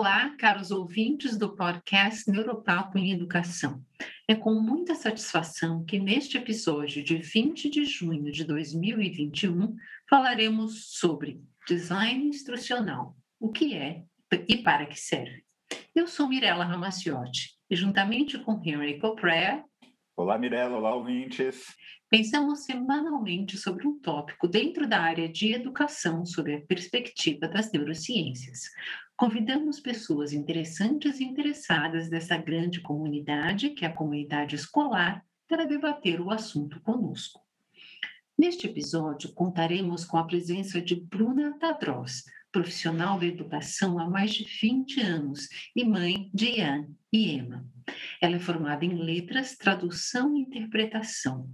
Olá, caros ouvintes do podcast Neuropapo em Educação. É com muita satisfação que neste episódio de 20 de junho de 2021 falaremos sobre design instrucional, o que é e para que serve. Eu sou Mirella Ramaciotti e juntamente com Henry Coprea. Olá, Mirella, olá, ouvintes. Pensamos semanalmente sobre um tópico dentro da área de educação sob a perspectiva das neurociências. Convidamos pessoas interessantes e interessadas dessa grande comunidade, que é a comunidade escolar, para debater o assunto conosco. Neste episódio, contaremos com a presença de Bruna Tadros, profissional da educação há mais de 20 anos e mãe de Ian e Emma. Ela é formada em letras, tradução e interpretação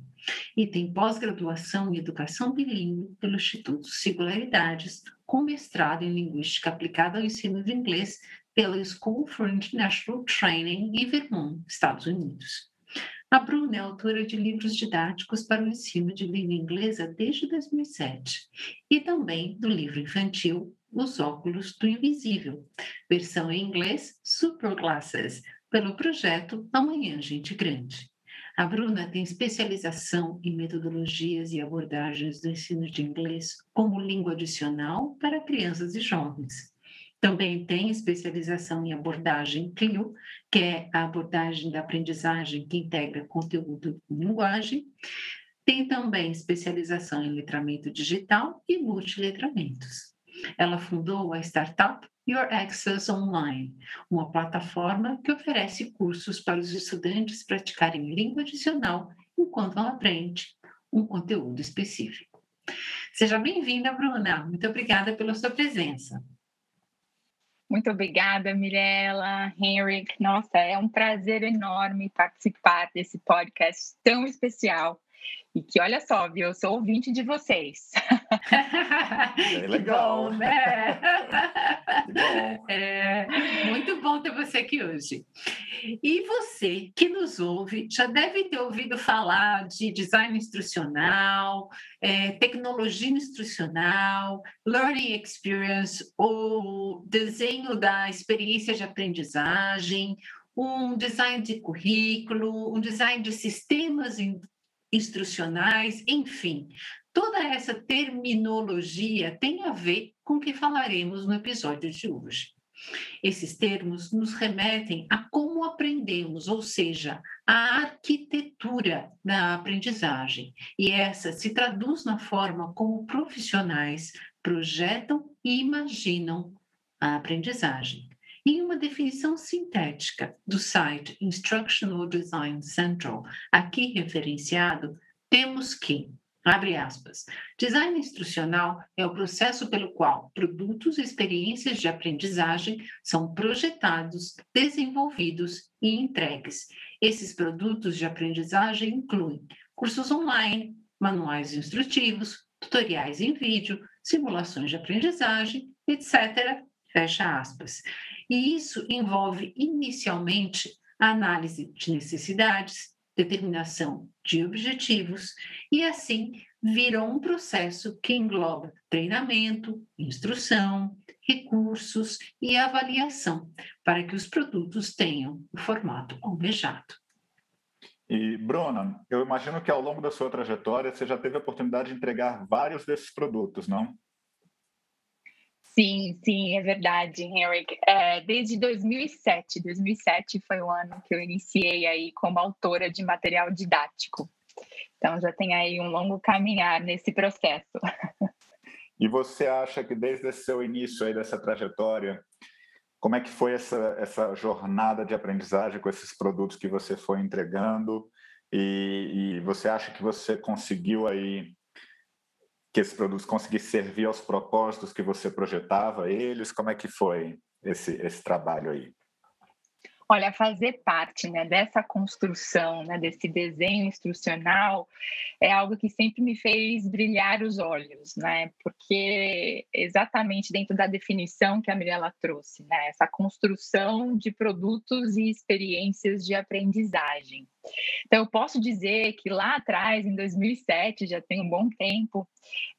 e tem pós-graduação em educação bilíngue pelo Instituto Singularidades, com mestrado em linguística aplicada ao ensino de inglês pela School for International Training em Vermont, Estados Unidos. A Bruna é autora de livros didáticos para o ensino de língua inglesa desde 2007 e também do livro infantil Os Óculos do Invisível, versão em inglês Super Glasses, pelo projeto Amanhã Gente Grande. A Bruna tem especialização em metodologias e abordagens do ensino de inglês como língua adicional para crianças e jovens. Também tem especialização em abordagem CLIO, que é a abordagem da aprendizagem que integra conteúdo e linguagem. Tem também especialização em letramento digital e multiletramentos. Ela fundou a startup Your Access Online, uma plataforma que oferece cursos para os estudantes praticarem língua adicional enquanto aprende um conteúdo específico. Seja bem-vinda, Bruna. Muito obrigada pela sua presença. Muito obrigada, Mirella, Henrik. Nossa, é um prazer enorme participar desse podcast tão especial e que, olha só, viu, eu sou ouvinte de vocês. É legal. bom, né? bom. É, muito bom ter você aqui hoje. E você que nos ouve já deve ter ouvido falar de design instrucional, é, tecnologia instrucional, learning experience, ou desenho da experiência de aprendizagem, um design de currículo, um design de sistemas instrucionais, enfim, toda essa terminologia tem a ver com o que falaremos no episódio de hoje. Esses termos nos remetem a como aprendemos, ou seja, a arquitetura da aprendizagem, e essa se traduz na forma como profissionais projetam e imaginam a aprendizagem. Em uma definição sintética do site Instructional Design Central, aqui referenciado, temos que, abre aspas, design instrucional é o processo pelo qual produtos e experiências de aprendizagem são projetados, desenvolvidos e entregues. Esses produtos de aprendizagem incluem cursos online, manuais instrutivos, tutoriais em vídeo, simulações de aprendizagem, etc. Fecha aspas. E isso envolve inicialmente a análise de necessidades, determinação de objetivos e assim vira um processo que engloba treinamento, instrução, recursos e avaliação para que os produtos tenham o formato almejado. E, Bruna, eu imagino que ao longo da sua trajetória você já teve a oportunidade de entregar vários desses produtos, não? Sim, sim, é verdade, Henrik. É, desde 2007, 2007 foi o ano que eu iniciei aí como autora de material didático. Então já tem aí um longo caminhar nesse processo. E você acha que desde esse seu início aí dessa trajetória, como é que foi essa, essa jornada de aprendizagem com esses produtos que você foi entregando? E, e você acha que você conseguiu aí que esses produtos conseguissem servir aos propósitos que você projetava eles? Como é que foi esse, esse trabalho aí? Olha, fazer parte né, dessa construção, né, desse desenho instrucional, é algo que sempre me fez brilhar os olhos, né? Porque exatamente dentro da definição que a Mirella trouxe, né? Essa construção de produtos e experiências de aprendizagem. Então, eu posso dizer que lá atrás, em 2007, já tem um bom tempo,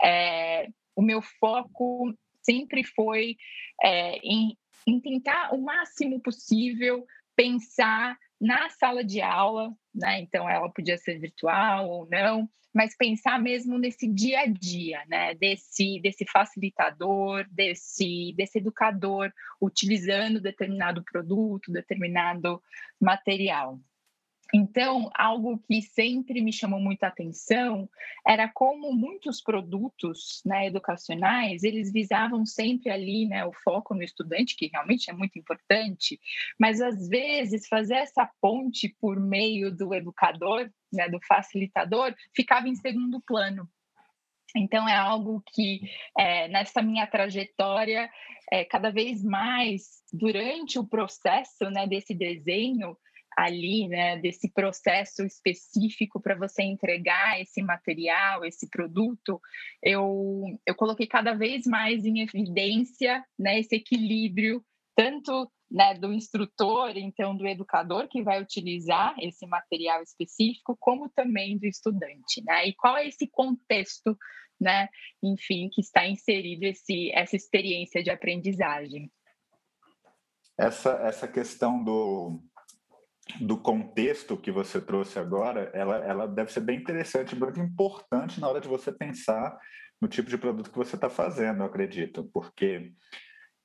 é, o meu foco sempre foi é, em em tentar o máximo possível pensar na sala de aula, né? Então ela podia ser virtual ou não, mas pensar mesmo nesse dia a dia, né? Desse desse facilitador, desse desse educador utilizando determinado produto, determinado material. Então, algo que sempre me chamou muita atenção era como muitos produtos né, educacionais, eles visavam sempre ali né, o foco no estudante, que realmente é muito importante, mas às vezes fazer essa ponte por meio do educador, né, do facilitador, ficava em segundo plano. Então, é algo que, é, nessa minha trajetória, é, cada vez mais, durante o processo né, desse desenho, ali, né, desse processo específico para você entregar esse material, esse produto, eu, eu coloquei cada vez mais em evidência, né, esse equilíbrio, tanto né, do instrutor, então do educador que vai utilizar esse material específico, como também do estudante, né? E qual é esse contexto, né, enfim, que está inserido esse, essa experiência de aprendizagem? Essa, essa questão do, do contexto que você trouxe agora, ela, ela deve ser bem interessante, muito importante na hora de você pensar no tipo de produto que você está fazendo, eu acredito, porque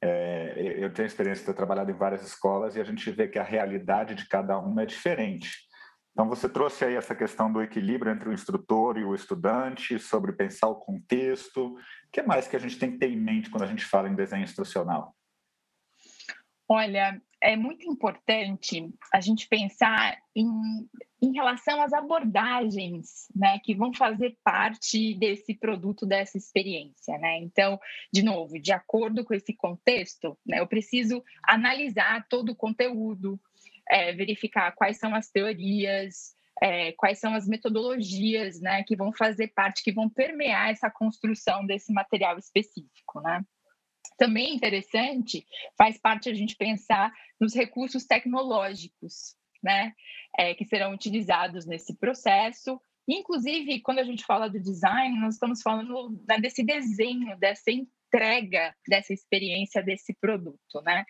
é, eu tenho experiência de ter trabalhado em várias escolas e a gente vê que a realidade de cada uma é diferente. Então, você trouxe aí essa questão do equilíbrio entre o instrutor e o estudante, sobre pensar o contexto. O que mais que a gente tem que ter em mente quando a gente fala em desenho instrucional? Olha, é muito importante a gente pensar em, em relação às abordagens né, que vão fazer parte desse produto, dessa experiência. Né? Então, de novo, de acordo com esse contexto, né, eu preciso analisar todo o conteúdo, é, verificar quais são as teorias, é, quais são as metodologias né, que vão fazer parte, que vão permear essa construção desse material específico. Né? Também interessante, faz parte a gente pensar nos recursos tecnológicos, né, é, que serão utilizados nesse processo. Inclusive, quando a gente fala do design, nós estamos falando desse desenho, dessa entrega dessa experiência desse produto, né?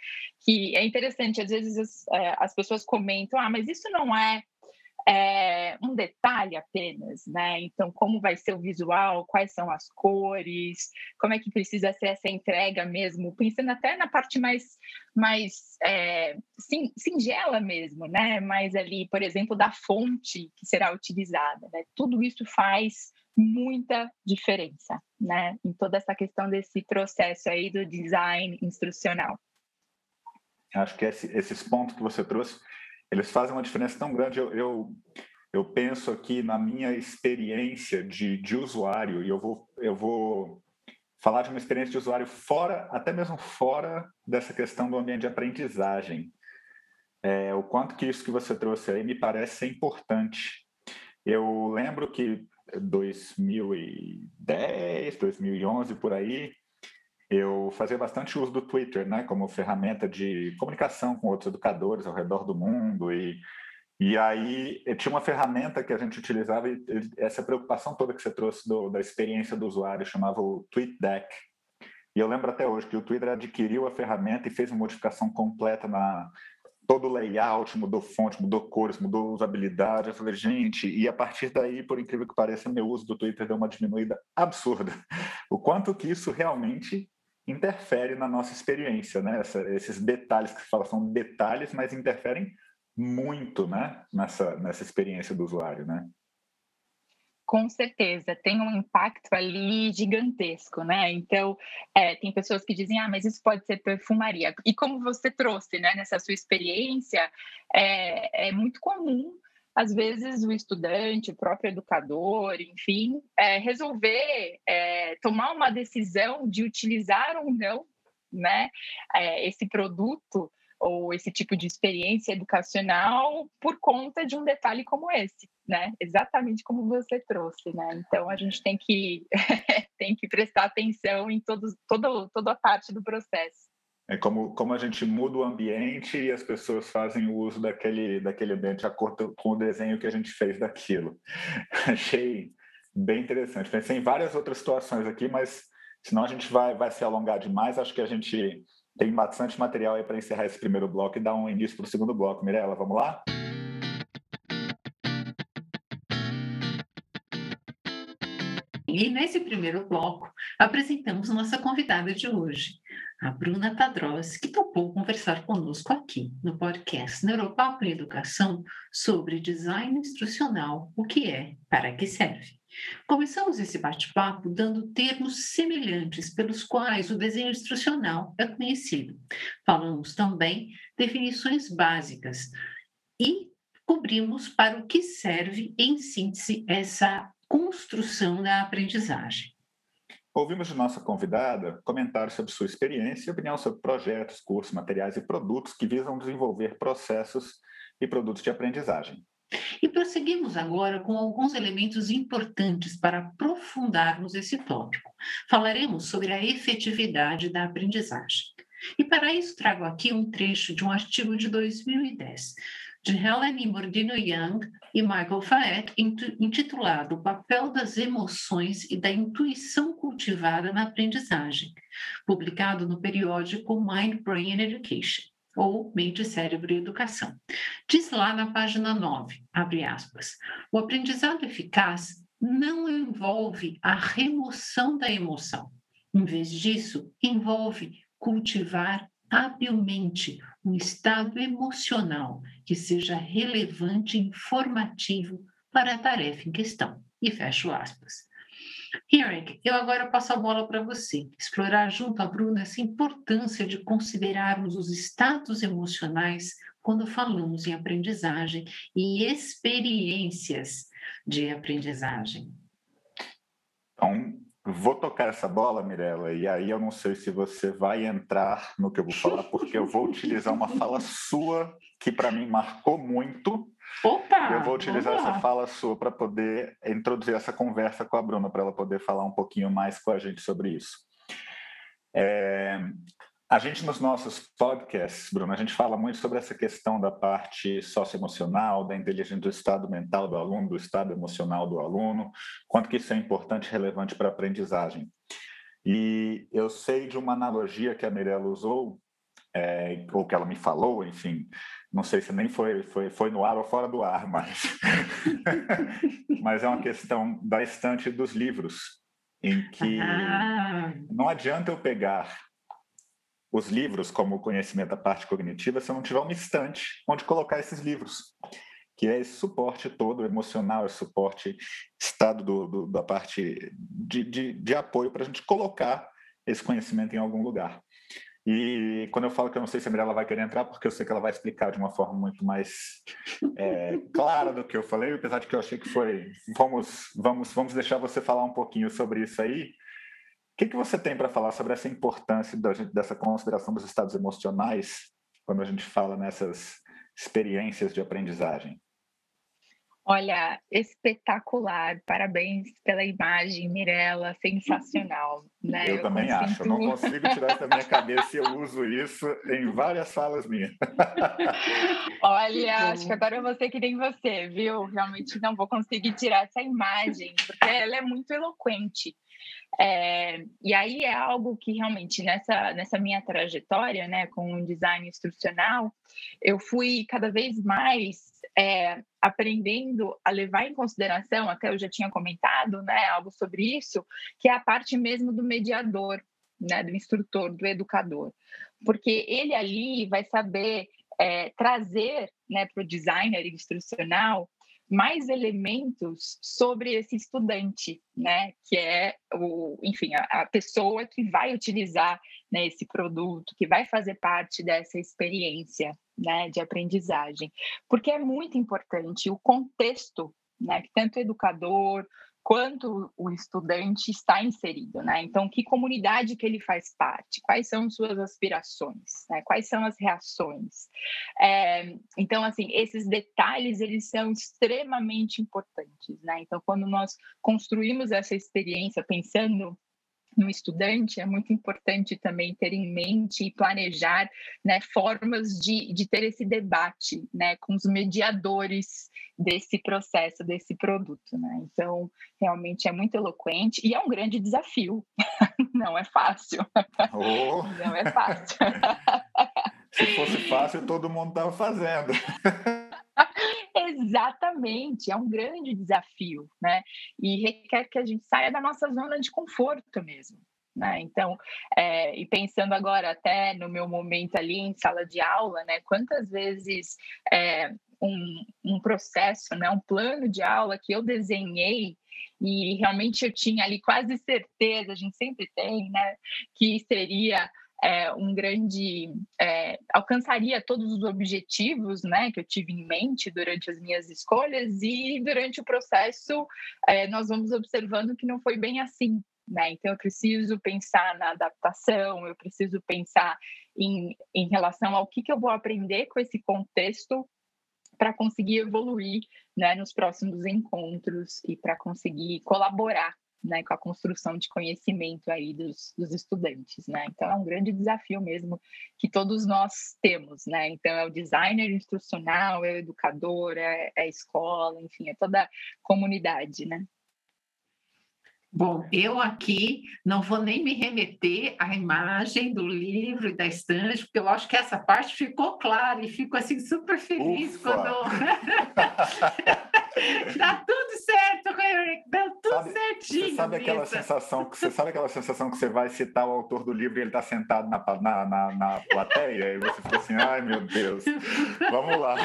Que é interessante, às vezes as, é, as pessoas comentam, ah, mas isso não é é, um detalhe apenas, né? Então, como vai ser o visual, quais são as cores, como é que precisa ser essa entrega mesmo, pensando até na parte mais, mais é, singela mesmo, né? Mais ali, por exemplo, da fonte que será utilizada, né? Tudo isso faz muita diferença, né? Em toda essa questão desse processo aí do design instrucional. Acho que esse, esses pontos que você trouxe eles fazem uma diferença tão grande. Eu, eu, eu penso aqui na minha experiência de, de usuário, e eu vou, eu vou falar de uma experiência de usuário fora, até mesmo fora dessa questão do ambiente de aprendizagem. É, o quanto que isso que você trouxe aí me parece ser importante. Eu lembro que 2010, 2011, por aí, eu fazia bastante uso do Twitter, né, como ferramenta de comunicação com outros educadores ao redor do mundo e e aí tinha uma ferramenta que a gente utilizava e essa preocupação toda que você trouxe do, da experiência do usuário chamava o TweetDeck. E eu lembro até hoje que o Twitter adquiriu a ferramenta e fez uma modificação completa na todo o layout, mudou fonte, mudou cores, mudou usabilidade. Eu falei, gente, e a partir daí, por incrível que pareça, meu uso do Twitter deu uma diminuída absurda. O quanto que isso realmente interfere na nossa experiência, né? Essa, esses detalhes que se fala são detalhes, mas interferem muito, né? Nessa, nessa experiência do usuário, né? Com certeza, tem um impacto ali gigantesco, né? Então, é, tem pessoas que dizem, ah, mas isso pode ser perfumaria. E como você trouxe, né, nessa sua experiência, é, é muito comum às vezes o estudante, o próprio educador, enfim, é, resolver é, tomar uma decisão de utilizar ou não né, é, esse produto ou esse tipo de experiência educacional por conta de um detalhe como esse, né? Exatamente como você trouxe, né? Então a gente tem que tem que prestar atenção em todos, todo, toda a parte do processo. É como, como a gente muda o ambiente e as pessoas fazem o uso daquele, daquele ambiente de acordo com o desenho que a gente fez daquilo. Achei bem interessante. Pensei em várias outras situações aqui, mas senão a gente vai, vai se alongar demais. Acho que a gente Tem bastante material aí para encerrar esse primeiro bloco e dar um início para o segundo bloco. Mirella, vamos lá? E nesse primeiro bloco, apresentamos nossa convidada de hoje, a Bruna Padrós, que topou conversar conosco aqui no podcast Neuropapo e Educação sobre design instrucional, o que é, para que serve. Começamos esse bate-papo dando termos semelhantes pelos quais o desenho instrucional é conhecido. Falamos também definições básicas e cobrimos para o que serve, em síntese, essa construção da aprendizagem. Ouvimos de nossa convidada comentários sobre sua experiência e opinião sobre projetos, cursos, materiais e produtos que visam desenvolver processos e produtos de aprendizagem. E prosseguimos agora com alguns elementos importantes para aprofundarmos esse tópico. Falaremos sobre a efetividade da aprendizagem. E para isso trago aqui um trecho de um artigo de 2010 de Helen Mordino Young e Michael Faet, intitulado O papel das emoções e da intuição cultivada na aprendizagem, publicado no periódico Mind Brain Education, ou Mente, Cérebro e Educação. Diz lá na página 9, abre aspas, o aprendizado eficaz não envolve a remoção da emoção. Em vez disso, envolve cultivar habilmente um estado emocional que seja relevante e informativo para a tarefa em questão. E fecho aspas. Eric, eu agora passo a bola para você, explorar junto a Bruna essa importância de considerarmos os estados emocionais quando falamos em aprendizagem e experiências de aprendizagem. Então, Vou tocar essa bola, Mirella, e aí eu não sei se você vai entrar no que eu vou falar, porque eu vou utilizar uma fala sua que para mim marcou muito. Opa! Eu vou utilizar essa fala sua para poder introduzir essa conversa com a Bruna, para ela poder falar um pouquinho mais com a gente sobre isso. É, a gente, nos nossos podcasts, Bruno, a gente fala muito sobre essa questão da parte socioemocional, da inteligência do estado mental do aluno, do estado emocional do aluno, quanto que isso é importante e relevante para a aprendizagem. E eu sei de uma analogia que a Mirella usou, é, ou que ela me falou, enfim, não sei se nem foi, foi, foi no ar ou fora do ar, mas, mas é uma questão da estante dos livros, em que ah. não adianta eu pegar os livros como conhecimento da parte cognitiva se eu não tiver uma estante onde colocar esses livros, que é esse suporte todo emocional, esse suporte estado do, do, da parte de, de, de apoio para a gente colocar esse conhecimento em algum lugar. E quando eu falo que eu não sei se a Mirella vai querer entrar, porque eu sei que ela vai explicar de uma forma muito mais é, clara do que eu falei, apesar de que eu achei que foi. Vamos, vamos, vamos deixar você falar um pouquinho sobre isso aí, o que, que você tem para falar sobre essa importância da, dessa consideração dos estados emocionais quando a gente fala nessas experiências de aprendizagem? Olha, espetacular, parabéns pela imagem, Mirella, sensacional. Né? Eu, eu também consinto... acho, eu não consigo tirar isso da minha cabeça e eu uso isso em várias falas minhas. Olha, acho que agora eu vou ser que nem você, viu? Realmente não vou conseguir tirar essa imagem, porque ela é muito eloquente. É, e aí é algo que realmente nessa, nessa minha trajetória, né, com o design instrucional, eu fui cada vez mais é, aprendendo a levar em consideração, até eu já tinha comentado, né, algo sobre isso, que é a parte mesmo do mediador, né, do instrutor, do educador, porque ele ali vai saber é, trazer né, para o designer instrucional mais elementos sobre esse estudante, né, que é o, enfim, a, a pessoa que vai utilizar né, esse produto, que vai fazer parte dessa experiência, né, de aprendizagem, porque é muito importante o contexto, né, que tanto o educador quanto o estudante está inserido, né? Então, que comunidade que ele faz parte? Quais são suas aspirações? Né? Quais são as reações? É, então, assim, esses detalhes eles são extremamente importantes, né? Então, quando nós construímos essa experiência pensando no estudante, é muito importante também ter em mente e planejar né, formas de, de ter esse debate né, com os mediadores desse processo, desse produto. Né? Então, realmente é muito eloquente e é um grande desafio. não é fácil. Oh. Não é fácil. Se fosse fácil, todo mundo estava fazendo. Exatamente, é um grande desafio, né? E requer que a gente saia da nossa zona de conforto mesmo. Né? Então, é, e pensando agora até no meu momento ali em sala de aula, né? Quantas vezes é, um, um processo, né? Um plano de aula que eu desenhei e realmente eu tinha ali quase certeza, a gente sempre tem, né? Que seria é, um grande é, alcançaria todos os objetivos né, que eu tive em mente durante as minhas escolhas e durante o processo é, nós vamos observando que não foi bem assim né? Então eu preciso pensar na adaptação eu preciso pensar em, em relação ao que, que eu vou aprender com esse contexto para conseguir evoluir né, nos próximos encontros e para conseguir colaborar né, com a construção de conhecimento aí dos, dos, estudantes, né? Então é um grande desafio mesmo que todos nós temos, né? Então é o designer instrucional, é o educador, é, é a escola, enfim, é toda a comunidade, né? Bom, eu aqui não vou nem me remeter à imagem do livro e da estante, porque eu acho que essa parte ficou clara e fico assim super feliz Ufa. quando Dá tudo certo, Henrique, dá tudo sabe, certinho. Você sabe aquela sensação que você sabe aquela sensação que você vai citar o autor do livro e ele está sentado na, na, na, na plateia e você fica assim, ai meu Deus, vamos lá.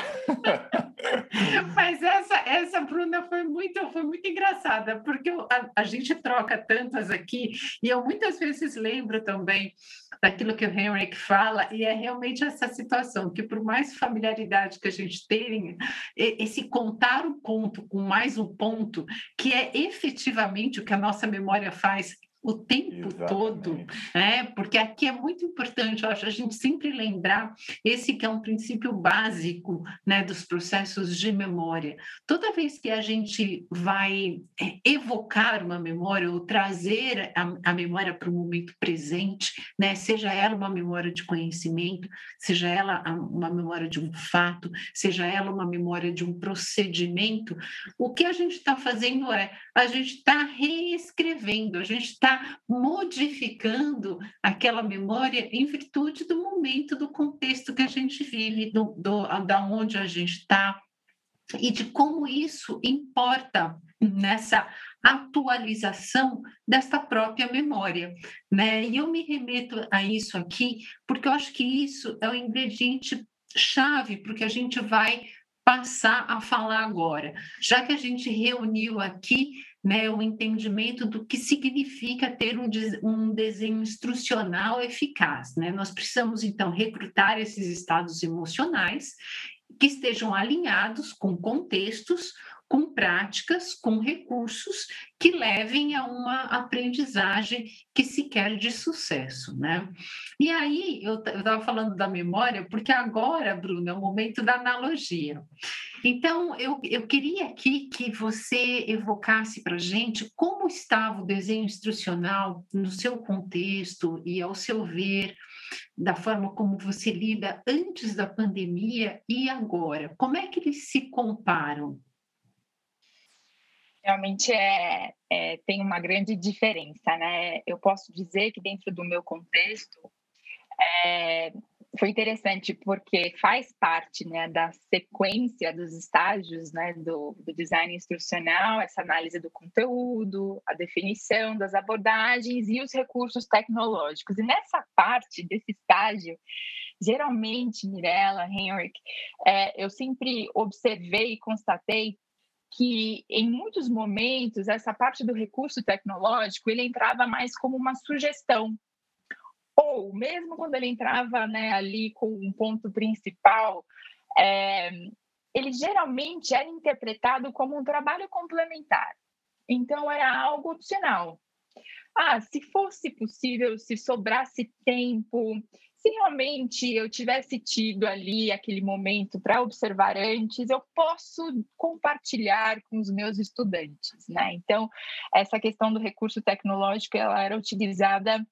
Mas essa, essa Bruna foi muito, foi muito engraçada, porque a, a, gente troca tantas aqui, e eu muitas vezes lembro também daquilo que o Henrik fala, e é realmente essa situação, que por mais familiaridade que a gente tenha, esse contar o conto com mais um ponto, que é efetivamente o que a nossa memória faz o tempo Exatamente. todo, né? Porque aqui é muito importante, eu acho, a gente sempre lembrar esse que é um princípio básico, né, dos processos de memória. Toda vez que a gente vai é, evocar uma memória ou trazer a, a memória para o momento presente, né, seja ela uma memória de conhecimento, seja ela uma memória de um fato, seja ela uma memória de um procedimento, o que a gente está fazendo é a gente está reescrevendo, a gente está modificando aquela memória em virtude do momento, do contexto que a gente vive, do, do, da onde a gente está, e de como isso importa nessa atualização desta própria memória, né? E eu me remeto a isso aqui porque eu acho que isso é o ingrediente chave porque a gente vai passar a falar agora, já que a gente reuniu aqui né, o entendimento do que significa ter um, um desenho instrucional eficaz. Né? Nós precisamos, então, recrutar esses estados emocionais que estejam alinhados com contextos com práticas, com recursos levem a uma aprendizagem que se quer de sucesso, né? E aí, eu estava falando da memória, porque agora, Bruna, é o momento da analogia. Então, eu, eu queria aqui que você evocasse para a gente como estava o desenho instrucional no seu contexto e ao seu ver, da forma como você lida antes da pandemia e agora. Como é que eles se comparam? Realmente é, é, tem uma grande diferença, né? Eu posso dizer que dentro do meu contexto é, foi interessante porque faz parte né, da sequência dos estágios né, do, do, design instrucional, essa análise do conteúdo, a definição das abordagens e os recursos tecnológicos. E nessa parte desse estágio, geralmente, Mirella, Henrik, é, eu sempre observei e constatei que em muitos momentos essa parte do recurso tecnológico ele entrava mais como uma sugestão. Ou mesmo quando ele entrava né, ali com um ponto principal é, ele geralmente era interpretado como um trabalho complementar. Então era algo opcional. Ah se fosse possível se sobrasse tempo se realmente eu tivesse tido ali aquele momento para observar antes, eu posso compartilhar com os meus estudantes, né? Então, essa questão do recurso tecnológico, ela era utilizada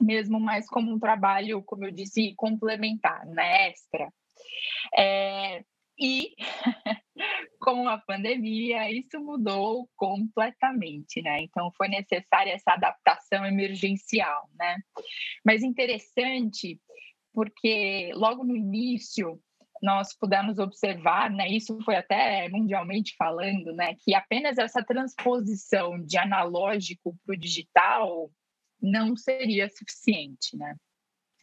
mesmo mais como um trabalho, como eu disse, complementar, né? Extra. É, e com a pandemia, isso mudou completamente, né? Então foi necessária essa adaptação emergencial, né? Mas interessante porque logo no início nós pudemos observar, né, isso foi até mundialmente falando, né, que apenas essa transposição de analógico para o digital não seria suficiente, né?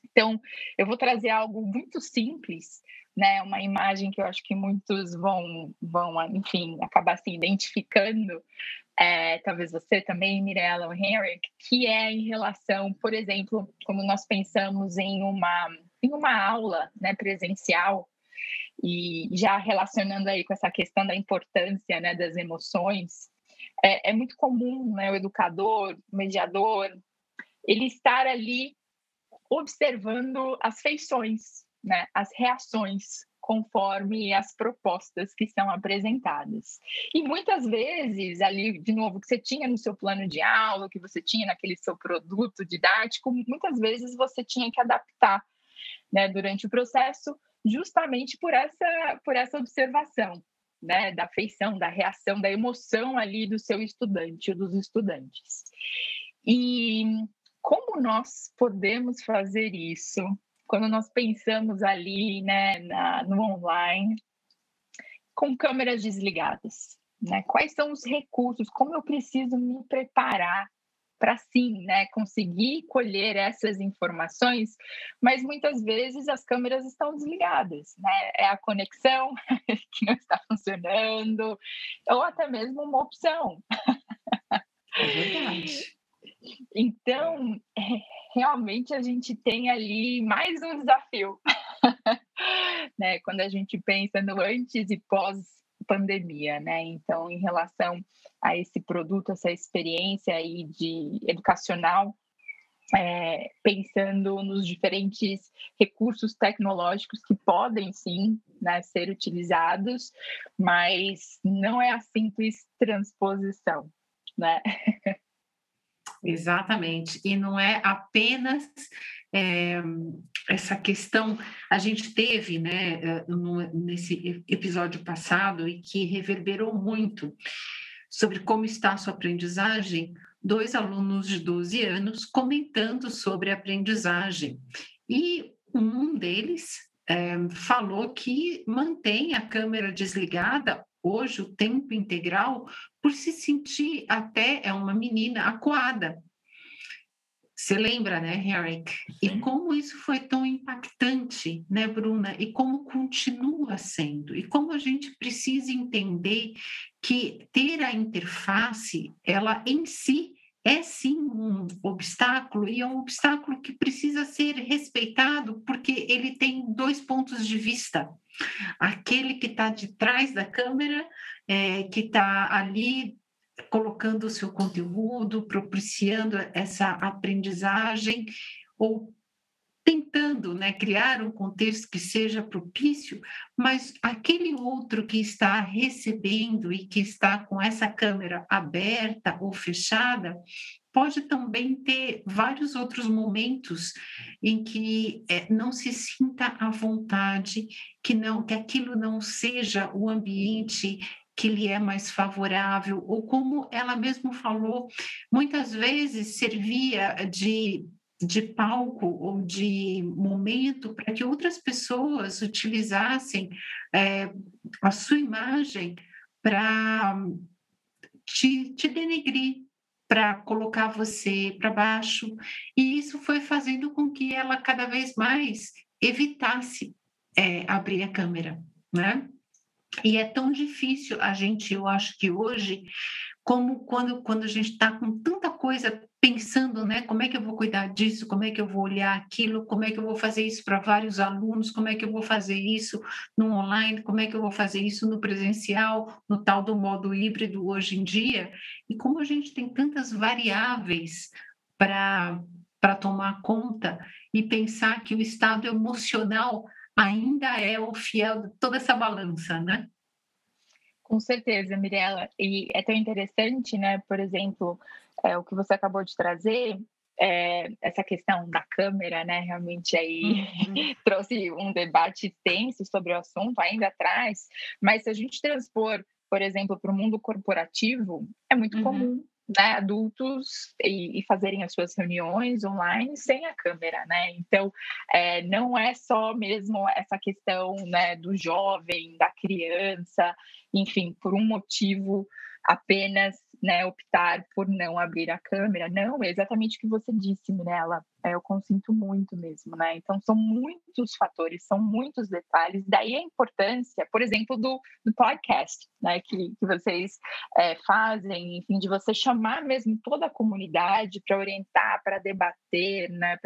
Então, eu vou trazer algo muito simples, né? Uma imagem que eu acho que muitos vão, vão enfim, acabar se identificando. É, talvez você também, Mirella ou Henrik, que é em relação, por exemplo, como nós pensamos em uma, em uma aula né, presencial, e já relacionando aí com essa questão da importância né, das emoções, é, é muito comum né, o educador, o mediador, ele estar ali observando as feições, né, as reações conforme as propostas que são apresentadas. E muitas vezes, ali, de novo, que você tinha no seu plano de aula, que você tinha naquele seu produto didático, muitas vezes você tinha que adaptar né, durante o processo, justamente por essa, por essa observação. Né, da feição, da reação, da emoção ali do seu estudante, dos estudantes. E como nós podemos fazer isso quando nós pensamos ali né, na, no online com câmeras desligadas? Né? Quais são os recursos? Como eu preciso me preparar para sim, né, conseguir colher essas informações, mas muitas vezes as câmeras estão desligadas, né? É a conexão que não está funcionando, ou até mesmo uma opção. É verdade. Então, é, realmente a gente tem ali mais um desafio, né? Quando a gente pensa no antes e pós pandemia, né? Então, em relação a esse produto, essa experiência aí de educacional, é, pensando nos diferentes recursos tecnológicos que podem sim né, ser utilizados, mas não é a simples transposição, né? Exatamente. E não é apenas é, essa questão. A gente teve, né, eh, nesse episódio passado, e que reverberou muito sobre como está a sua aprendizagem, dois alunos de 12 anos comentando sobre a aprendizagem. E um deles é, falou que mantém a câmera desligada hoje o tempo integral por se sentir até é uma menina acuada. Você lembra, né, Eric? E como isso foi tão impactante, né, Bruna? E como continua sendo. E como a gente precisa entender que ter a interface, ela em si é sim um obstáculo e é um obstáculo que precisa ser respeitado porque ele tem dois pontos de vista. Aquele que está de trás da câmera, é, que está ali colocando o seu conteúdo, propiciando essa aprendizagem ou tentando né, criar um contexto que seja propício, mas aquele outro que está recebendo e que está com essa câmera aberta ou fechada, pode também ter vários outros momentos em que é, não se sinta à vontade, que não que aquilo não seja o ambiente que lhe é mais favorável, ou como ela mesma falou, muitas vezes servia de de palco ou de momento para que outras pessoas utilizassem é, a sua imagem para te, te denegrir, para colocar você para baixo. E isso foi fazendo com que ela cada vez mais evitasse é, abrir a câmera, né? E é tão difícil a gente, eu acho que hoje, como quando, quando a gente está com tanta coisa pensando, né, como é que eu vou cuidar disso, como é que eu vou olhar aquilo, como é que eu vou fazer isso para vários alunos, como é que eu vou fazer isso no online, como é que eu vou fazer isso no presencial, no tal do modo híbrido hoje em dia, e como a gente tem tantas variáveis para para tomar conta e pensar que o estado emocional ainda é o fiel de toda essa balança, né? Com certeza, Mirella. E é tão interessante, né? Por exemplo, é, o que você acabou de trazer, é, essa questão da câmera, né, realmente aí uhum. trouxe um debate extenso sobre o assunto ainda atrás, mas se a gente transpor, por exemplo, para o mundo corporativo, é muito uhum. comum né, adultos e, e, fazerem as suas reuniões online sem a câmera, né? Então, é, não é só mesmo essa questão né, do jovem, da criança, enfim, por um motivo apenas né, optar por não abrir a câmera. Não, é exatamente o que você disse, Mirella. É, eu consinto muito mesmo, né? Então, são muitos fatores, são muitos detalhes. Daí a importância, por exemplo, do, do podcast, né? Que, que vocês é, fazem, enfim, de você chamar mesmo toda a comunidade para orientar, para debater, né?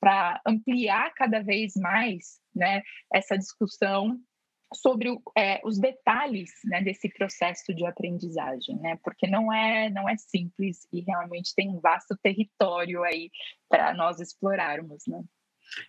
Para ampliar cada vez mais né, essa discussão sobre é, os detalhes né, desse processo de aprendizagem, né? Porque não é não é simples e realmente tem um vasto território aí para nós explorarmos, né?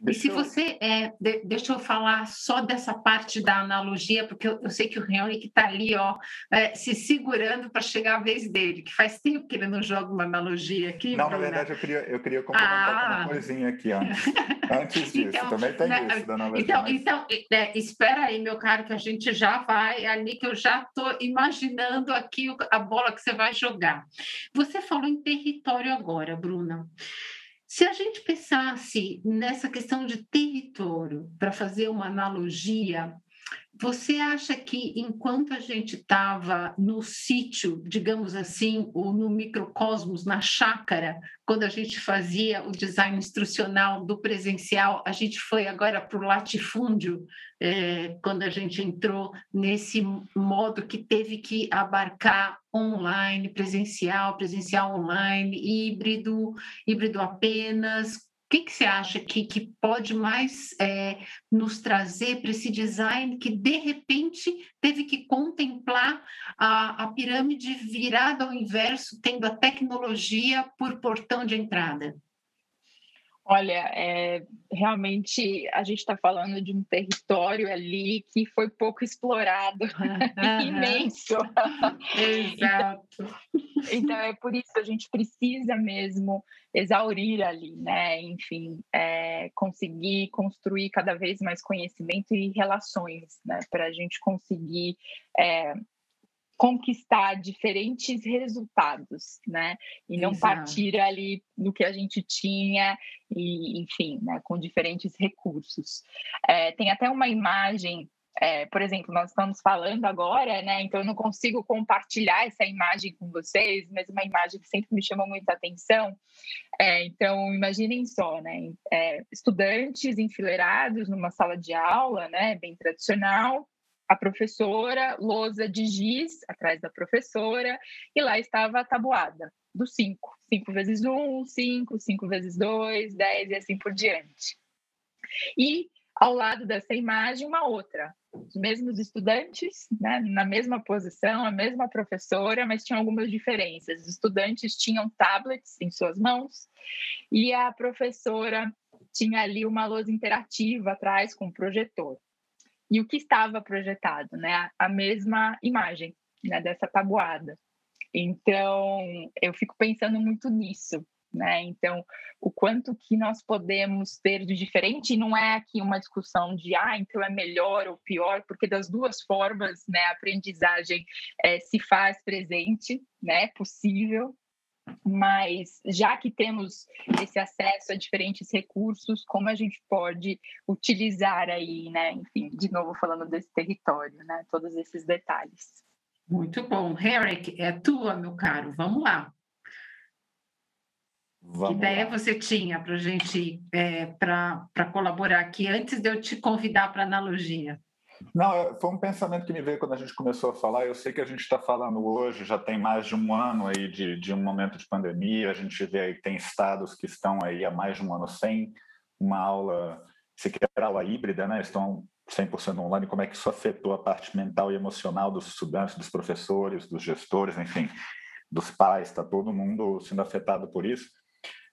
E se você, é, de, deixa eu falar só dessa parte da analogia, porque eu, eu sei que o Henrique está ali, ó, é, se segurando para chegar a vez dele, que faz tempo que ele não joga uma analogia aqui. Não, Bruna. na verdade, eu queria, eu queria complementar ah. uma coisinha aqui antes, antes disso. Então, também tem né, isso da analogia. Então, mas... então é, espera aí, meu caro, que a gente já vai ali, que eu já estou imaginando aqui a bola que você vai jogar. Você falou em território agora, Bruna. Se a gente pensasse nessa questão de território, para fazer uma analogia, você acha que enquanto a gente estava no sítio, digamos assim, ou no microcosmos, na chácara, quando a gente fazia o design instrucional do presencial, a gente foi agora para o latifúndio, é, quando a gente entrou nesse modo que teve que abarcar online, presencial, presencial online, híbrido, híbrido apenas, que, que você acha que, que pode mais é, nos trazer para esse design que, de repente, teve que contemplar a, a pirâmide virada ao inverso, tendo a tecnologia por portão de entrada? Olha, é, realmente a gente está falando de um território ali que foi pouco explorado, imenso. Exato. Então, então, é por isso que a gente precisa mesmo exaurir ali, né? Enfim, é, conseguir construir cada vez mais conhecimento e relações, né? Para a gente conseguir é, conquistar diferentes resultados, né? E não Exato. partir ali do que a gente tinha e, enfim, né, com diferentes recursos. É, tem até uma imagem, é, por exemplo, nós estamos falando agora, né? Então eu não consigo compartilhar essa imagem com vocês, mas uma imagem que sempre me chamou muita atenção. É, então imaginem só, né? É, estudantes enfileirados numa sala de aula, né? Bem tradicional a professora, lousa de giz atrás da professora, e lá estava a tabuada do 5. 5 vezes 1, 5, 5 vezes 2, 10 e assim por diante. E ao lado dessa imagem, uma outra. Os mesmos estudantes, né, na mesma posição, a mesma professora, mas tinham algumas diferenças. Os estudantes tinham tablets em suas mãos e a professora tinha ali uma lousa interativa atrás com um projetor e o que estava projetado, né? A mesma imagem né, dessa tabuada. Então, eu fico pensando muito nisso, né? Então, o quanto que nós podemos ter de diferente, e não é aqui uma discussão de, ah, então é melhor ou pior, porque das duas formas, né, a aprendizagem é, se faz presente, né, possível, mas já que temos esse acesso a diferentes recursos, como a gente pode utilizar aí, né? Enfim, de novo falando desse território, né? Todos esses detalhes. Muito bom. Herrick, é tua, meu caro. Vamos lá. Vamos que ideia lá. você tinha para a gente, é, para colaborar aqui, antes de eu te convidar para a analogia? Não, foi um pensamento que me veio quando a gente começou a falar. Eu sei que a gente está falando hoje, já tem mais de um ano aí de, de um momento de pandemia. A gente vê aí que tem estados que estão aí há mais de um ano sem uma aula, sequer aula híbrida, né? Estão 100% online. Como é que isso afetou a parte mental e emocional dos estudantes, dos professores, dos gestores, enfim, dos pais? Está todo mundo sendo afetado por isso.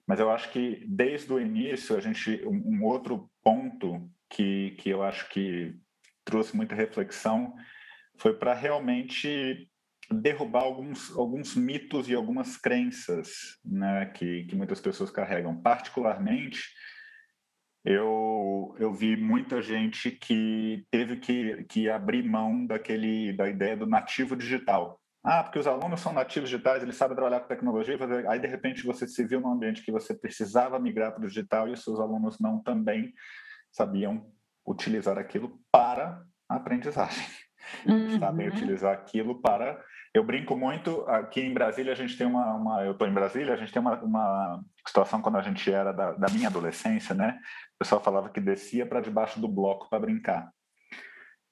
Mas eu acho que desde o início a gente um outro ponto que, que eu acho que trouxe muita reflexão foi para realmente derrubar alguns, alguns mitos e algumas crenças né, que, que muitas pessoas carregam. Particularmente, eu, eu vi muita gente que teve que, que abrir mão daquele, da ideia do nativo digital. Ah, porque os alunos são nativos digitais, eles sabem trabalhar com tecnologia, aí de repente você se viu num ambiente que você precisava migrar para o digital e os seus alunos não também sabiam utilizar aquilo para a aprendizagem. Uhum. Sabem utilizar aquilo para eu brinco muito aqui em Brasília. A gente tem uma, uma eu estou em Brasília. A gente tem uma, uma situação quando a gente era da, da, minha adolescência, né? O pessoal falava que descia para debaixo do bloco para brincar.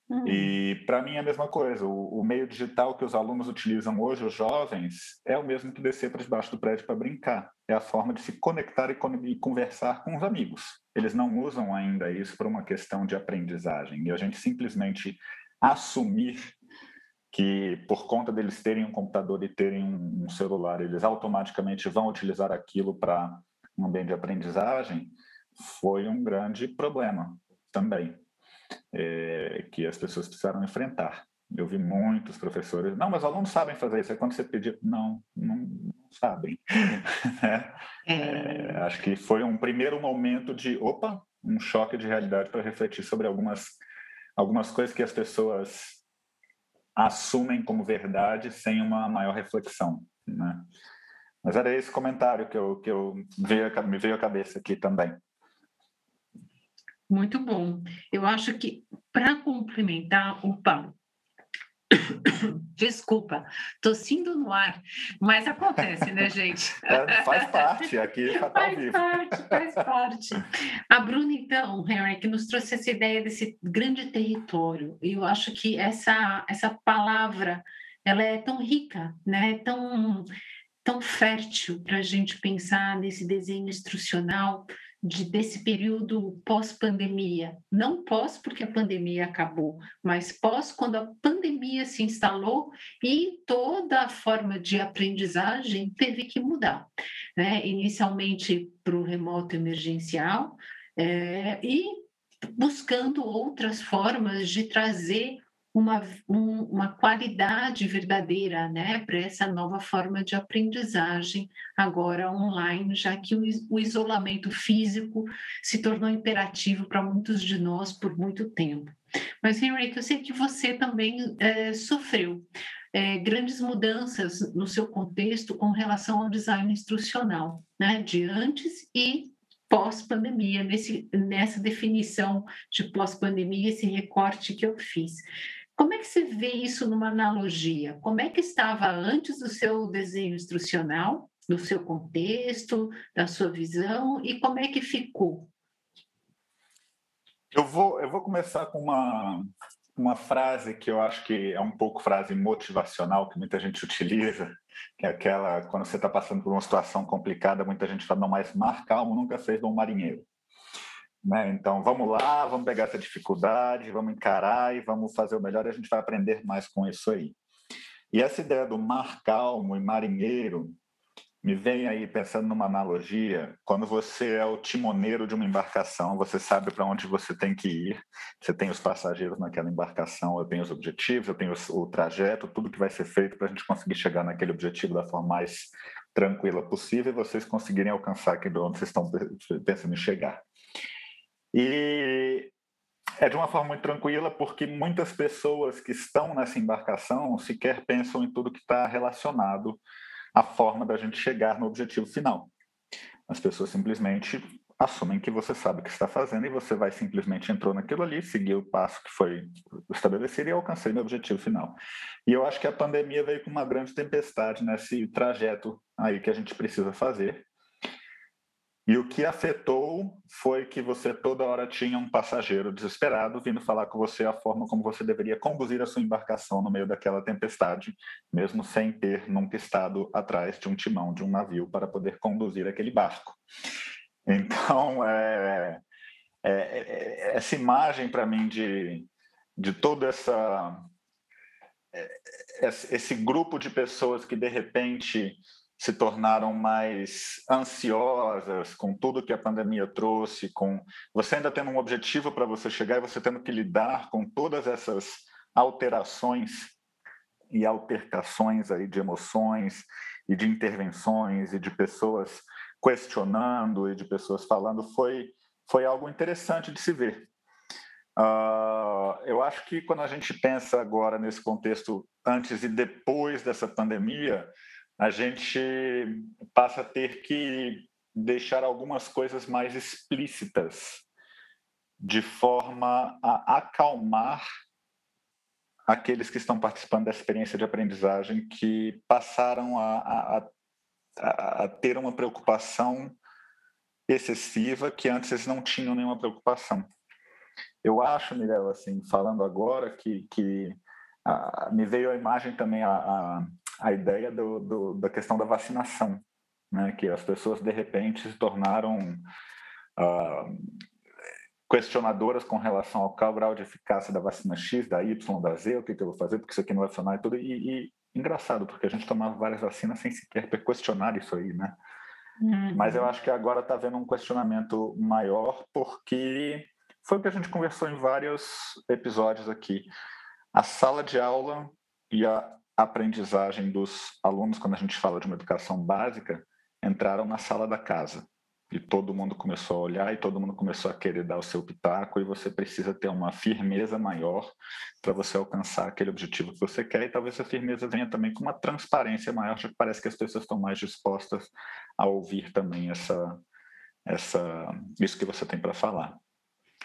Uhum. E para mim é a mesma coisa. O, o, meio digital que os alunos utilizam hoje, os jovens, é o mesmo que descer para debaixo do prédio para brincar. É a forma de se conectar e, e conversar com os amigos. Eles não usam ainda isso para uma questão de aprendizagem. E a gente simplesmente assumir que por conta deles terem um computador e terem um celular, eles automaticamente vão utilizar aquilo para um ambiente de aprendizagem, foi um grande problema também, é, que as pessoas precisaram enfrentar. Eu vi muitos professores, não, mas alunos sabem fazer isso. Aí quando você pedir, não, não, não sabem. Né? é. É, acho que foi um primeiro momento de, opa, um choque de realidade para refletir sobre algumas, algumas coisas que as pessoas assumem como verdade sem uma maior reflexão, né? Mas era esse comentário que eu que eu veio, me veio à cabeça aqui também. Muito bom. Eu acho que para complementar o Paulo, Desculpa, tossindo no ar, mas acontece, né, gente? É, faz parte, aqui está faz vivo. parte, faz parte. A Bruna, então, Henry, que nos trouxe essa ideia desse grande território, e eu acho que essa, essa palavra, ela é tão rica, né? tão, tão fértil para a gente pensar nesse desenho instrucional de, desse período pós-pandemia. Não pós, porque a pandemia acabou, mas pós, quando a pandemia se instalou e toda a forma de aprendizagem teve que mudar. Né? Inicialmente para o remoto emergencial é, e buscando outras formas de trazer uma, um, uma qualidade verdadeira né, para essa nova forma de aprendizagem, agora online, já que o, o isolamento físico se tornou imperativo para muitos de nós por muito tempo. Mas, Henrique, eu sei que você também é, sofreu é, grandes mudanças no seu contexto com relação ao design instrucional, né, de antes e pós-pandemia, nessa definição de pós-pandemia, esse recorte que eu fiz. Como é que você vê isso numa analogia? Como é que estava antes do seu desenho instrucional, do seu contexto, da sua visão, e como é que ficou? Eu vou, eu vou começar com uma, uma frase que eu acho que é um pouco frase motivacional, que muita gente utiliza, que é aquela, quando você está passando por uma situação complicada, muita gente fala, não, mas mar calmo nunca fez um marinheiro. Né? Então, vamos lá, vamos pegar essa dificuldade, vamos encarar e vamos fazer o melhor e a gente vai aprender mais com isso aí. E essa ideia do mar calmo e marinheiro me vem aí pensando numa analogia. Quando você é o timoneiro de uma embarcação, você sabe para onde você tem que ir, você tem os passageiros naquela embarcação, eu tenho os objetivos, eu tenho o trajeto, tudo que vai ser feito para a gente conseguir chegar naquele objetivo da forma mais tranquila possível e vocês conseguirem alcançar aquilo onde vocês estão pensando em chegar. E é de uma forma muito tranquila, porque muitas pessoas que estão nessa embarcação sequer pensam em tudo que está relacionado à forma da gente chegar no objetivo final. As pessoas simplesmente assumem que você sabe o que está fazendo e você vai simplesmente entrou naquilo ali, seguiu o passo que foi estabelecido e alcancei meu objetivo final. E eu acho que a pandemia veio com uma grande tempestade nesse trajeto aí que a gente precisa fazer e o que afetou foi que você toda hora tinha um passageiro desesperado vindo falar com você a forma como você deveria conduzir a sua embarcação no meio daquela tempestade, mesmo sem ter nunca estado atrás de um timão de um navio para poder conduzir aquele barco. Então, é, é, é essa imagem para mim de, de toda essa é, esse grupo de pessoas que de repente se tornaram mais ansiosas com tudo que a pandemia trouxe, com você ainda tendo um objetivo para você chegar e você tendo que lidar com todas essas alterações e altercações aí de emoções e de intervenções e de pessoas questionando e de pessoas falando foi foi algo interessante de se ver. Uh, eu acho que quando a gente pensa agora nesse contexto antes e depois dessa pandemia, a gente passa a ter que deixar algumas coisas mais explícitas, de forma a acalmar aqueles que estão participando da experiência de aprendizagem que passaram a, a, a, a ter uma preocupação excessiva que antes eles não tinham nenhuma preocupação. Eu acho, Mirella, assim, falando agora, que, que me veio a imagem também, a, a, a ideia do, do, da questão da vacinação, né? que as pessoas, de repente, se tornaram uh, questionadoras com relação ao grau de eficácia da vacina X, da Y, da Z, o que, que eu vou fazer, porque isso aqui não vai funcionar e tudo. E, e engraçado, porque a gente tomava várias vacinas sem sequer questionar isso aí, né? Uhum. Mas eu acho que agora está havendo um questionamento maior, porque foi o que a gente conversou em vários episódios aqui. A sala de aula e a aprendizagem dos alunos, quando a gente fala de uma educação básica, entraram na sala da casa. E todo mundo começou a olhar e todo mundo começou a querer dar o seu pitaco, e você precisa ter uma firmeza maior para você alcançar aquele objetivo que você quer. E talvez essa firmeza venha também com uma transparência maior, já que parece que as pessoas estão mais dispostas a ouvir também essa, essa, isso que você tem para falar.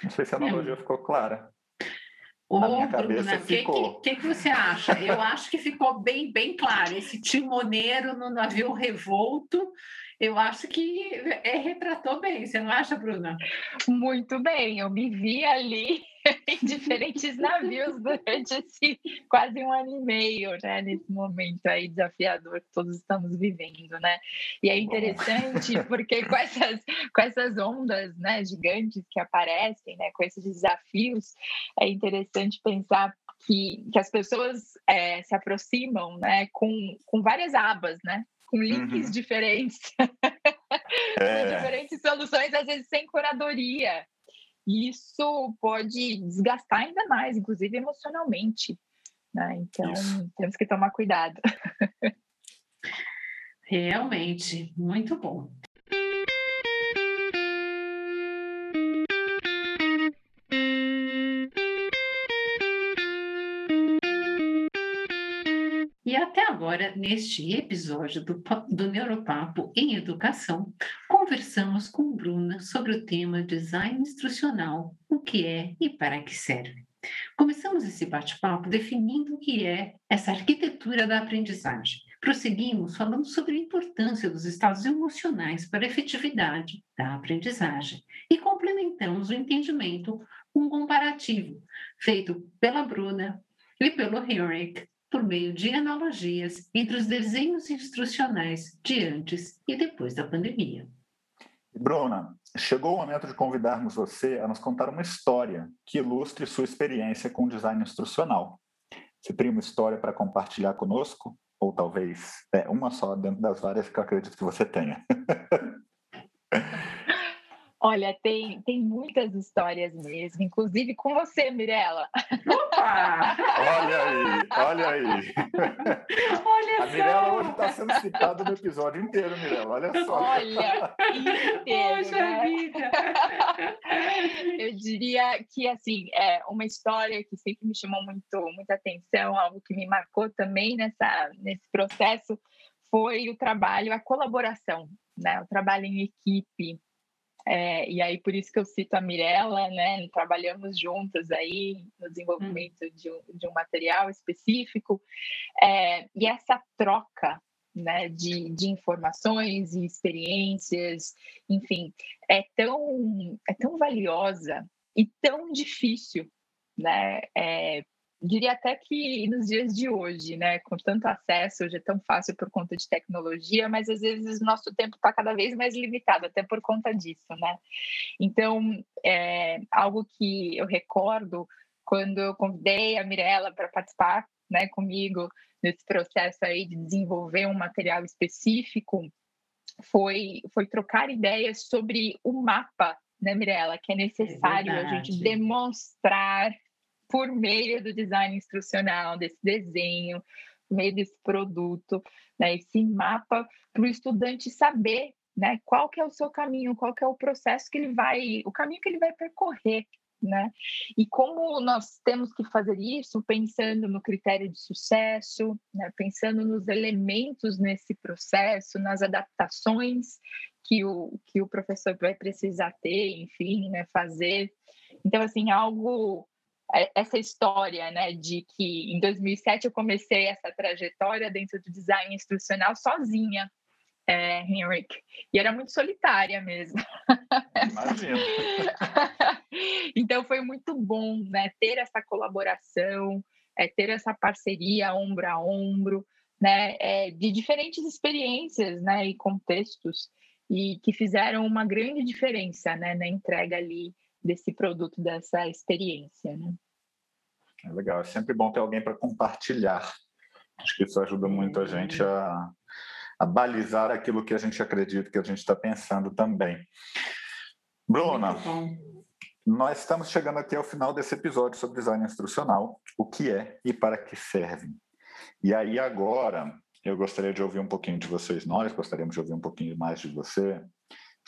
Não sei se a analogia ficou clara. Ô, Bruna, o que, que, que, você acha? Eu acho que ficou bem, bem claro. Esse timoneiro no navio revolto, eu acho que é, retratou bem. Você não acha, Bruna? Muito bem. Eu me vi ali em diferentes navios durante esse quase um ano e meio, né? Nesse momento aí desafiador que todos estamos vivendo, né? E é interessante Bom. porque com essas, com essas ondas né, gigantes que aparecem, né? Com esses desafios, é interessante pensar que, que as pessoas é, se aproximam né, com, com várias abas, né? Com links uhum. diferentes. É. com diferentes soluções, às vezes sem curadoria isso pode desgastar ainda mais, inclusive emocionalmente. Né? Então, isso. temos que tomar cuidado. Realmente, muito bom. Agora, neste episódio do, do Neuropapo em Educação, conversamos com Bruna sobre o tema design instrucional, o que é e para que serve. Começamos esse bate-papo definindo o que é essa arquitetura da aprendizagem. Prosseguimos falando sobre a importância dos estados emocionais para a efetividade da aprendizagem e complementamos o entendimento com um comparativo feito pela Bruna e pelo Henrik por meio de analogias entre os desenhos instrucionais de antes e depois da pandemia. Bruna, chegou o momento de convidarmos você a nos contar uma história que ilustre sua experiência com design instrucional. Você tem uma história para compartilhar conosco? Ou talvez é, uma só dentro das várias que eu acredito que você tenha. Olha, tem, tem muitas histórias mesmo, inclusive com você, Mirella. Opa! olha aí, olha aí. Olha a Mirella hoje está sendo citada no episódio inteiro, Mirella, olha só. Olha, inteiro, Poxa né? vida! Eu diria que, assim, é uma história que sempre me chamou muito, muita atenção, algo que me marcou também nessa, nesse processo, foi o trabalho, a colaboração, né? o trabalho em equipe, é, e aí, por isso que eu cito a Mirella, né? Trabalhamos juntas aí no desenvolvimento hum. de, um, de um material específico. É, e essa troca né, de, de informações e experiências, enfim, é tão, é tão valiosa e tão difícil né, é, diria até que nos dias de hoje, né, com tanto acesso, hoje é tão fácil por conta de tecnologia, mas às vezes o nosso tempo está cada vez mais limitado, até por conta disso, né? Então, é algo que eu recordo quando eu convidei a Mirella para participar, né, comigo nesse processo aí de desenvolver um material específico, foi foi trocar ideias sobre o mapa, né, Mirella, que é necessário é a gente demonstrar por meio do design instrucional, desse desenho, meio desse produto, né, esse mapa para o estudante saber né, qual que é o seu caminho, qual que é o processo que ele vai, o caminho que ele vai percorrer né? E como nós temos que fazer isso pensando no critério de sucesso, né? pensando nos elementos nesse processo, nas adaptações que o, que o professor vai precisar ter, enfim, né? fazer. Então, assim, algo essa história, né, de que em 2007 eu comecei essa trajetória dentro do design instrucional sozinha, é, Henrik. E era muito solitária mesmo. Imagina. então foi muito bom né, ter essa colaboração, é, ter essa parceria ombro a ombro, né, é, de diferentes experiências né, e contextos, e que fizeram uma grande diferença né, na entrega ali desse produto, dessa experiência. Né? É legal, é sempre bom ter alguém para compartilhar. Acho que isso ajuda muito a gente a, a balizar aquilo que a gente acredita, que a gente está pensando também. Bruna, nós estamos chegando aqui ao final desse episódio sobre design instrucional, o que é e para que serve. E aí agora eu gostaria de ouvir um pouquinho de vocês, nós gostaríamos de ouvir um pouquinho mais de você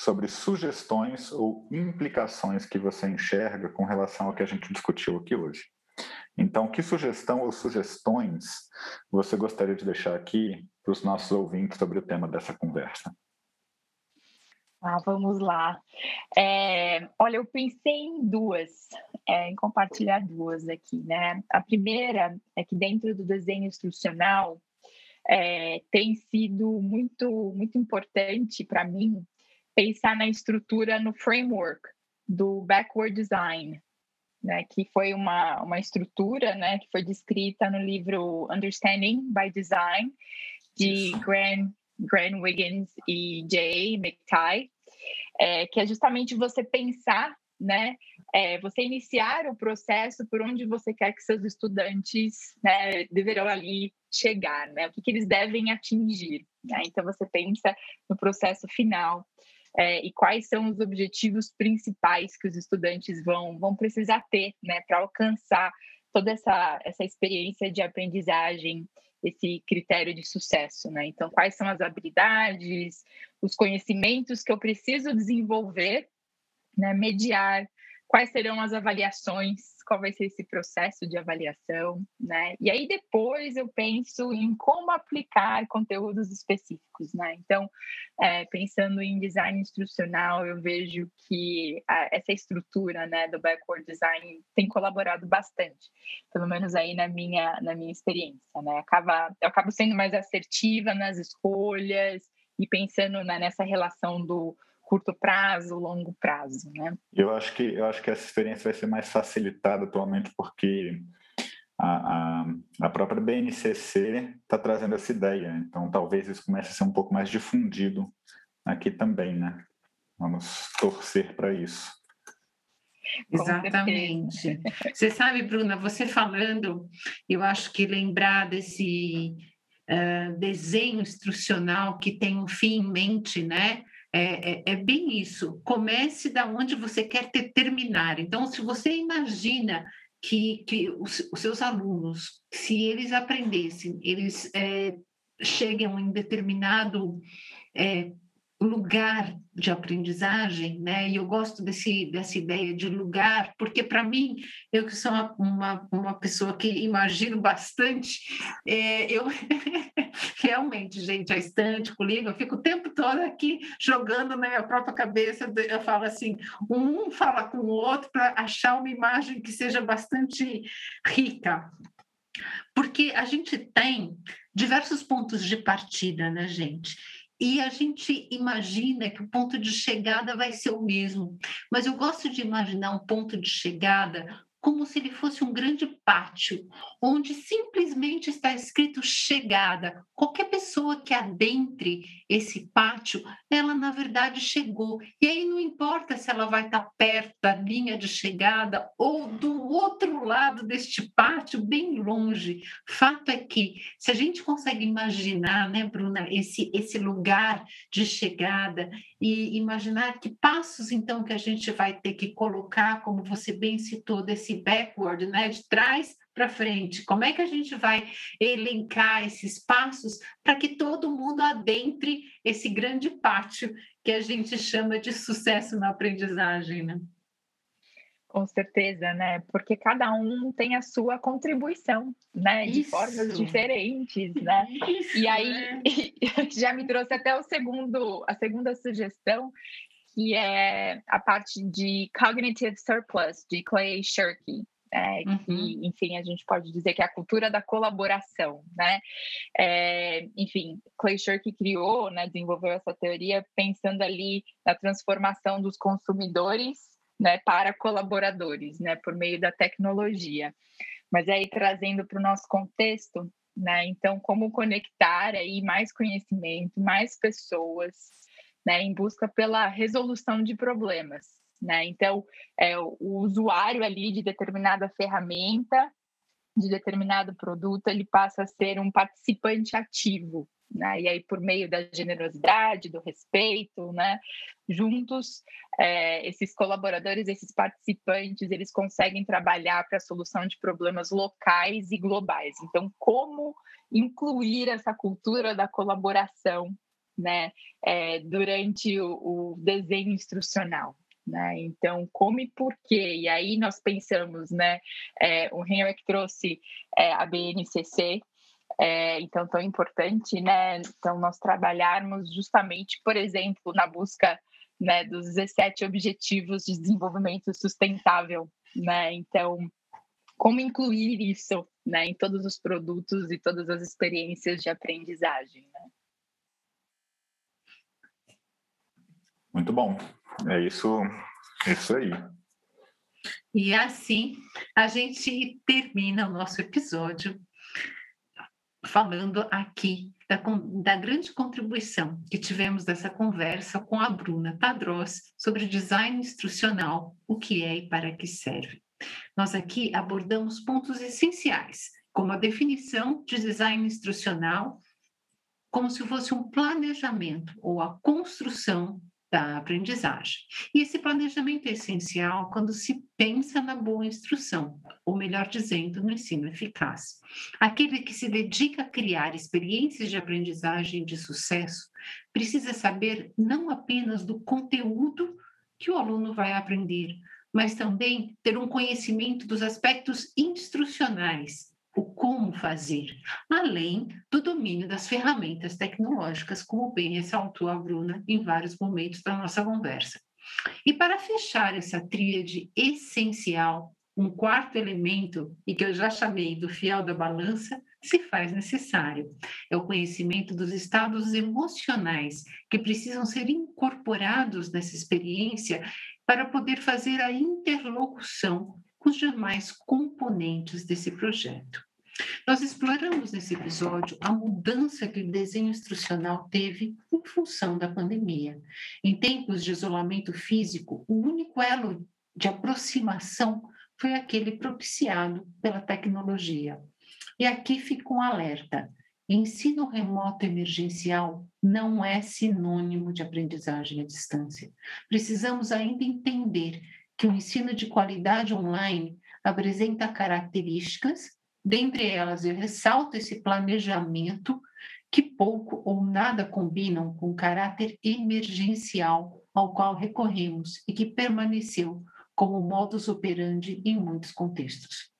sobre sugestões ou implicações que você enxerga com relação ao que a gente discutiu aqui hoje. Então, que sugestão ou sugestões você gostaria de deixar aqui para os nossos ouvintes sobre o tema dessa conversa? Ah, vamos lá. É, olha, eu pensei em duas, é, em compartilhar duas aqui, né? A primeira é que dentro do desenho instrucional é, tem sido muito, muito importante para mim pensar na estrutura, no framework do backward design, né? Que foi uma, uma estrutura, né? Que foi descrita no livro Understanding by Design de Graham Grant Wiggins e Jay McTighe, é, que é justamente você pensar, né, é, você iniciar o processo por onde você quer que seus estudantes né, deverão ali chegar, né, o que, que eles devem atingir. Né? Então, você pensa no processo final é, e quais são os objetivos principais que os estudantes vão, vão precisar ter né, para alcançar toda essa, essa experiência de aprendizagem esse critério de sucesso, né? Então, quais são as habilidades, os conhecimentos que eu preciso desenvolver, né? Mediar, quais serão as avaliações, qual vai ser esse processo de avaliação, né? E aí depois eu penso em como aplicar conteúdos específicos, né? Então, é, pensando em design instrucional, eu vejo que a, essa estrutura, né, do backward design tem colaborado bastante, pelo menos aí na minha na minha experiência, né? Acaba, eu acabo sendo mais assertiva nas escolhas e pensando né, nessa relação do curto prazo, longo prazo, né? Eu acho que eu acho que essa experiência vai ser mais facilitada atualmente porque a, a, a própria BNCC está trazendo essa ideia, então talvez isso comece a ser um pouco mais difundido aqui também, né? Vamos torcer para isso. Exatamente. Você sabe, Bruna, você falando, eu acho que lembrar desse uh, desenho instrucional que tem um fim em mente, né? É, é, é, bem isso. Comece da onde você quer ter, terminar. Então, se você imagina que, que os, os seus alunos, se eles aprendessem, eles é, chegam em determinado é, lugar de aprendizagem, né? E eu gosto desse, dessa ideia de lugar, porque para mim, eu que sou uma, uma, uma, pessoa que imagino bastante, é, eu realmente, gente, a estante comigo, eu fico o tempo todo aqui jogando na minha própria cabeça, eu falo assim, um fala com o outro para achar uma imagem que seja bastante rica. Porque a gente tem diversos pontos de partida, né, gente? E a gente imagina que o ponto de chegada vai ser o mesmo, mas eu gosto de imaginar um ponto de chegada como se ele fosse um grande pátio, onde simplesmente está escrito chegada. Qualquer pessoa que adentre esse pátio, ela na verdade chegou. E aí não importa se ela vai estar perto da linha de chegada ou do outro lado deste pátio, bem longe. Fato é que, se a gente consegue imaginar, né, Bruna, esse, esse lugar de chegada e imaginar que passos então que a gente vai ter que colocar, como você bem citou, desse esse backward, né, de trás para frente? Como é que a gente vai elencar esses passos para que todo mundo adentre esse grande pátio que a gente chama de sucesso na aprendizagem, né? Com certeza, né? Porque cada um tem a sua contribuição, né? De Isso. formas diferentes, né? Isso, e aí né? já me trouxe até o segundo, a segunda sugestão, que é a parte de cognitive surplus de Clay Shirky. É, uhum. que, enfim, a gente pode dizer que é a cultura da colaboração, né? É, enfim, Clay Shirky criou, né, desenvolveu essa teoria pensando ali na transformação dos consumidores né, para colaboradores, né, por meio da tecnologia. Mas aí trazendo para o nosso contexto, né, então como conectar aí mais conhecimento, mais pessoas, né, em busca pela resolução de problemas, né? Então, é, o usuário ali de determinada ferramenta, de determinado produto, ele passa a ser um participante ativo, né? E aí, por meio da generosidade, do respeito, né? Juntos, é, esses colaboradores, esses participantes, eles conseguem trabalhar para a solução de problemas locais e globais. Então, como incluir essa cultura da colaboração, né? É, durante o, o desenho instrucional, né? Então, como e por quê? E aí nós pensamos, né? É, o Henrik trouxe é, a BNCC, é, então, tão importante, né? Então, nós trabalharmos justamente, por exemplo, na busca né, dos 17 Objetivos de Desenvolvimento Sustentável, né? Então, como incluir isso né, em todos os produtos e todas as experiências de aprendizagem, né? Muito bom. É isso, isso aí. E assim a gente termina o nosso episódio falando aqui da, da, grande contribuição que tivemos dessa conversa com a Bruna Tadros sobre design instrucional, o que é e para que serve. Nós aqui abordamos pontos essenciais, como a definição de design instrucional, como se fosse um planejamento ou a construção da aprendizagem. E esse planejamento é essencial quando se pensa na boa instrução, ou melhor dizendo, no ensino eficaz. Aquele que se dedica a criar experiências de aprendizagem de sucesso precisa saber não apenas do conteúdo que o aluno vai aprender, mas também ter um conhecimento dos aspectos instrucionais o como fazer, além do domínio das ferramentas tecnológicas, como bem ressaltou a Bruna em vários momentos da nossa conversa. E para fechar essa tríade essencial, um quarto elemento, e que eu já chamei do fiel da balança, se faz necessário. É o conhecimento dos estados emocionais que precisam ser incorporados nessa experiência para poder fazer a interlocução com os demais componentes desse projeto. Nós exploramos nesse episódio a mudança que o desenho instrucional teve em função da pandemia. Em tempos de isolamento físico, o único elo de aproximação foi aquele propiciado pela tecnologia. E aqui fica um alerta: ensino remoto emergencial não é sinônimo de aprendizagem à distância. Precisamos ainda entender que o ensino de qualidade online apresenta características, dentre elas eu ressalto esse planejamento que pouco ou nada combinam com o caráter emergencial ao qual recorremos e que permaneceu como modus operandi em muitos contextos.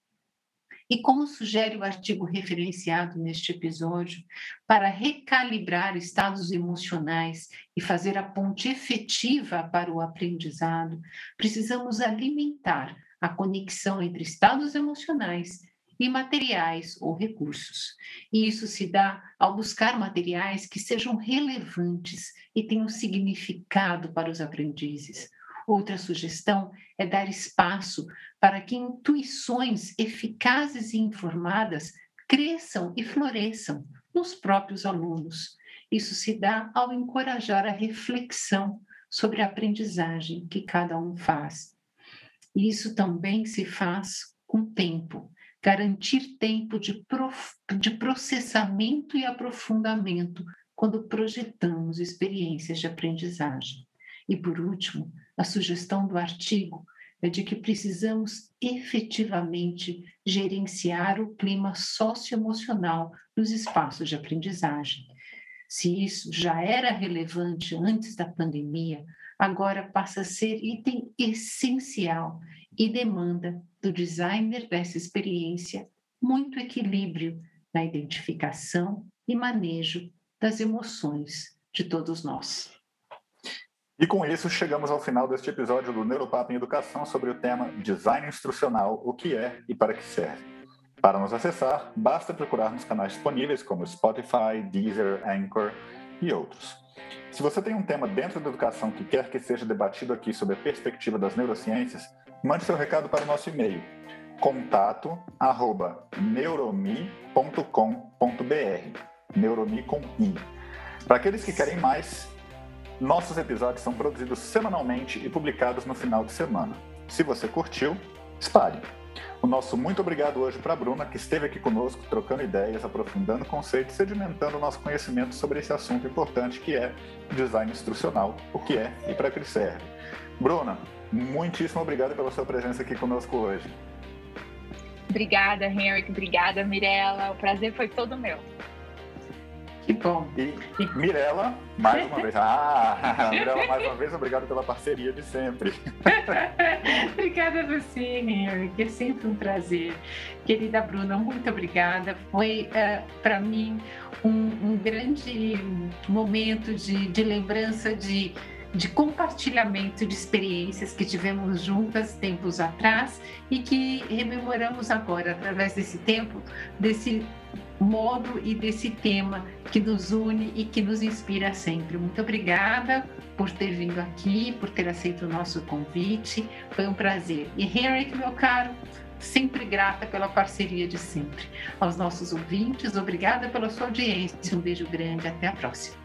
E como sugere o artigo referenciado neste episódio, para recalibrar estados emocionais e fazer a ponte efetiva para o aprendizado, precisamos alimentar a conexão entre estados emocionais e materiais ou recursos. E isso se dá ao buscar materiais que sejam relevantes e tenham significado para os aprendizes, Outra sugestão é dar espaço para que intuições eficazes e informadas cresçam e floresçam nos próprios alunos. Isso se dá ao encorajar a reflexão sobre a aprendizagem que cada um faz. Isso também se faz com tempo, garantir tempo de, prof... de processamento e aprofundamento quando projetamos experiências de aprendizagem. E, por último, a sugestão do artigo é de que precisamos efetivamente gerenciar o clima socioemocional nos espaços de aprendizagem. Se isso já era relevante antes da pandemia, agora passa a ser item essencial e demanda do designer dessa experiência muito equilíbrio na identificação e manejo das emoções de todos nós. E com isso, chegamos ao final deste episódio do Neuropapo em Educação sobre o tema Design Instrucional, o que é e para que serve. Para nos acessar, basta procurar nos canais disponíveis como Spotify, Deezer, Anchor e outros. Se você tem um tema dentro da educação que quer que seja debatido aqui sob a perspectiva das neurociências, mande seu recado para o nosso e-mail contato neuromi.com.br neuromi com i. Para aqueles que querem mais, nossos episódios são produzidos semanalmente e publicados no final de semana. Se você curtiu, espalhe. O nosso muito obrigado hoje para a Bruna, que esteve aqui conosco, trocando ideias, aprofundando conceitos, sedimentando o nosso conhecimento sobre esse assunto importante que é design instrucional, o que é e para que serve. Bruna, muitíssimo obrigado pela sua presença aqui conosco hoje. Obrigada, Henrique. Obrigada, Mirella. O prazer foi todo meu. Que bom. E Mirella, mais uma vez. Ah, Mirella, mais uma vez, obrigado pela parceria de sempre. obrigada a você, Henrique. É sempre um prazer. Querida Bruna, muito obrigada. Foi, uh, eh, para mim, um, um, grande momento de, de lembrança de de compartilhamento de experiências que tivemos juntas tempos atrás e que rememoramos agora através desse tempo, desse modo e desse tema que nos une e que nos inspira sempre. Muito obrigada por ter vindo aqui, por ter aceito o nosso convite. Foi um prazer. E Henrique, meu caro, sempre grata pela parceria de sempre. Aos nossos ouvintes, obrigada pela sua audiência. Um beijo grande, até a próxima.